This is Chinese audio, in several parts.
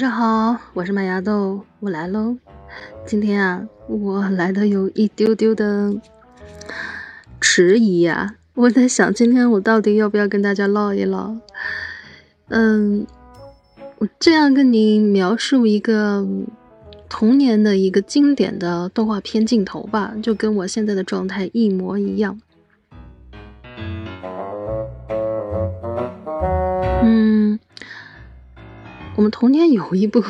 上好，我是麦芽豆，我来喽。今天啊，我来的有一丢丢的迟疑呀。我在想，今天我到底要不要跟大家唠一唠？嗯，我这样跟你描述一个童年的一个经典的动画片镜头吧，就跟我现在的状态一模一样。我们童年有一部，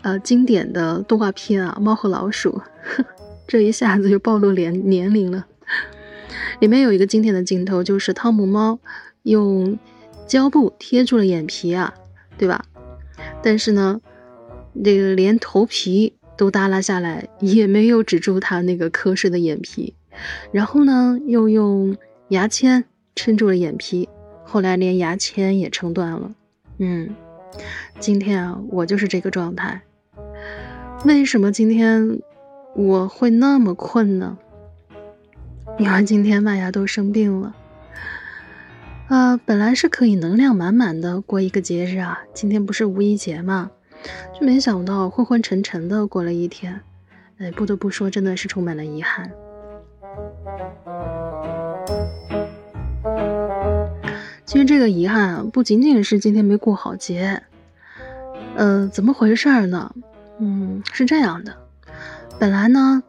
呃，经典的动画片啊，《猫和老鼠》，这一下子就暴露年年龄了。里面有一个经典的镜头，就是汤姆猫用胶布贴住了眼皮啊，对吧？但是呢，这个连头皮都耷拉下来，也没有止住他那个瞌睡的眼皮。然后呢，又用牙签撑住了眼皮，后来连牙签也撑断了。嗯。今天啊，我就是这个状态。为什么今天我会那么困呢？因为今天麦芽都生病了。啊，本来是可以能量满满的过一个节日啊，今天不是五一节嘛，就没想到昏昏沉沉的过了一天。哎，不得不说，真的是充满了遗憾。其实这个遗憾啊，不仅仅是今天没过好节，呃，怎么回事呢？嗯，是这样的，本来呢，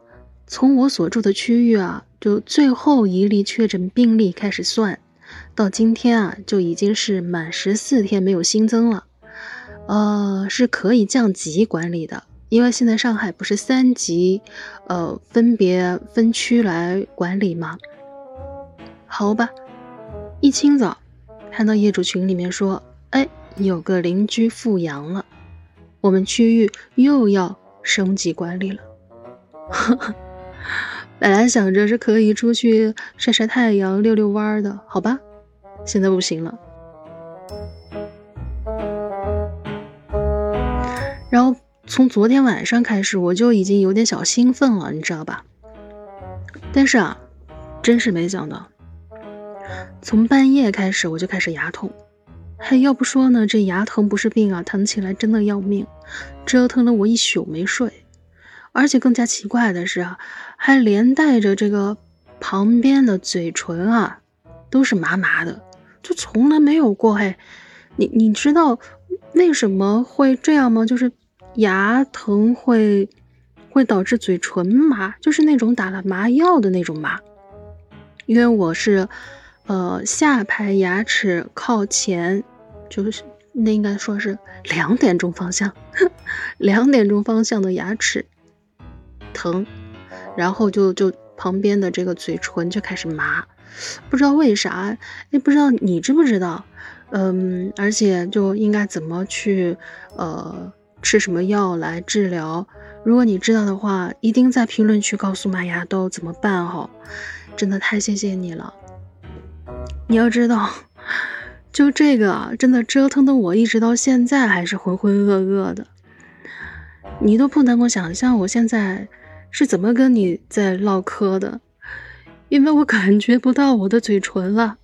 从我所住的区域啊，就最后一例确诊病例开始算，到今天啊，就已经是满十四天没有新增了，呃，是可以降级管理的，因为现在上海不是三级，呃，分别分区来管理吗？好吧，一清早。看到业主群里面说，哎，有个邻居复阳了，我们区域又要升级管理了。本来想着是可以出去晒晒太阳、遛遛弯的，好吧，现在不行了。然后从昨天晚上开始，我就已经有点小兴奋了，你知道吧？但是啊，真是没想到。从半夜开始我就开始牙痛，还要不说呢，这牙疼不是病啊，疼起来真的要命，折腾了我一宿没睡。而且更加奇怪的是啊，还连带着这个旁边的嘴唇啊，都是麻麻的，就从来没有过。嘿，你你知道为什么会这样吗？就是牙疼会会导致嘴唇麻，就是那种打了麻药的那种麻。因为我是。呃，下排牙齿靠前，就是那应该说是两点钟方向，两点钟方向的牙齿疼，然后就就旁边的这个嘴唇就开始麻，不知道为啥，也，不知道你知不知道？嗯，而且就应该怎么去呃吃什么药来治疗？如果你知道的话，一定在评论区告诉玛雅豆怎么办哈，真的太谢谢你了。你要知道，就这个啊，真的折腾的我一直到现在还是浑浑噩噩的。你都不能够想象我现在是怎么跟你在唠嗑的，因为我感觉不到我的嘴唇了，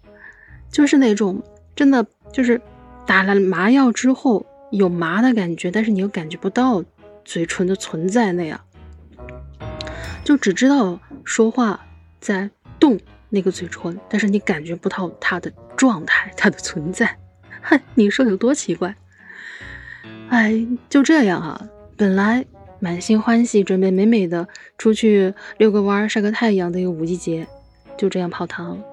就是那种真的就是打了麻药之后有麻的感觉，但是你又感觉不到嘴唇的存在那样，就只知道说话在动。那个嘴唇，但是你感觉不到它的状态，它的存在，嗨，你说有多奇怪？哎，就这样啊，本来满心欢喜，准备美美的出去遛个弯、晒个太阳的一个五一节，就这样泡汤了。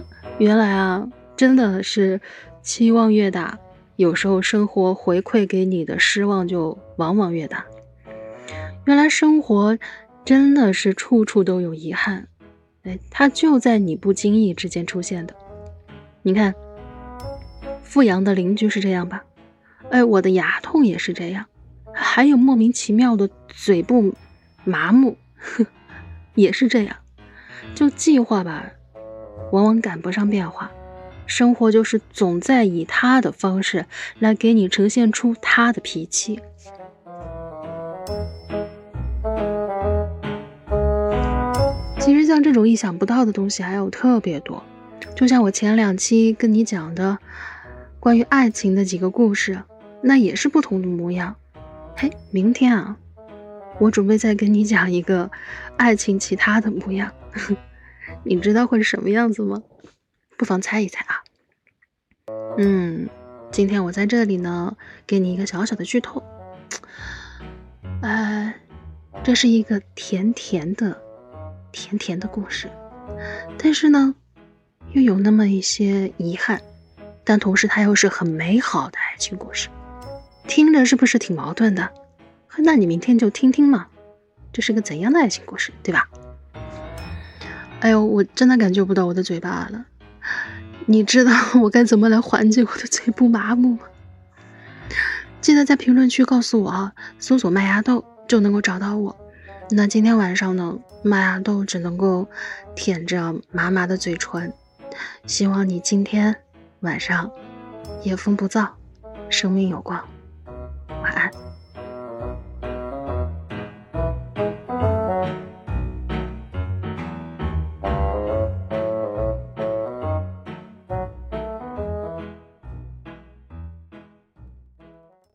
原来啊，真的是期望越大，有时候生活回馈给你的失望就往往越大。原来生活真的是处处都有遗憾，哎，它就在你不经意之间出现的。你看，富阳的邻居是这样吧？哎，我的牙痛也是这样，还有莫名其妙的嘴部麻木，也是这样。就计划吧，往往赶不上变化，生活就是总在以他的方式来给你呈现出他的脾气。其实像这种意想不到的东西还有特别多，就像我前两期跟你讲的关于爱情的几个故事，那也是不同的模样。嘿，明天啊，我准备再跟你讲一个爱情其他的模样，你知道会是什么样子吗？不妨猜一猜啊。嗯，今天我在这里呢，给你一个小小的剧透。呃，这是一个甜甜的、甜甜的故事，但是呢，又有那么一些遗憾，但同时它又是很美好的爱情故事，听着是不是挺矛盾的？那你明天就听听嘛，这是个怎样的爱情故事，对吧？哎呦，我真的感觉不到我的嘴巴了，你知道我该怎么来缓解我的嘴部麻木吗？记得在评论区告诉我啊，搜索麦芽豆就能够找到我。那今天晚上呢，麦芽豆只能够舔着麻麻的嘴唇。希望你今天晚上夜风不燥，生命有光。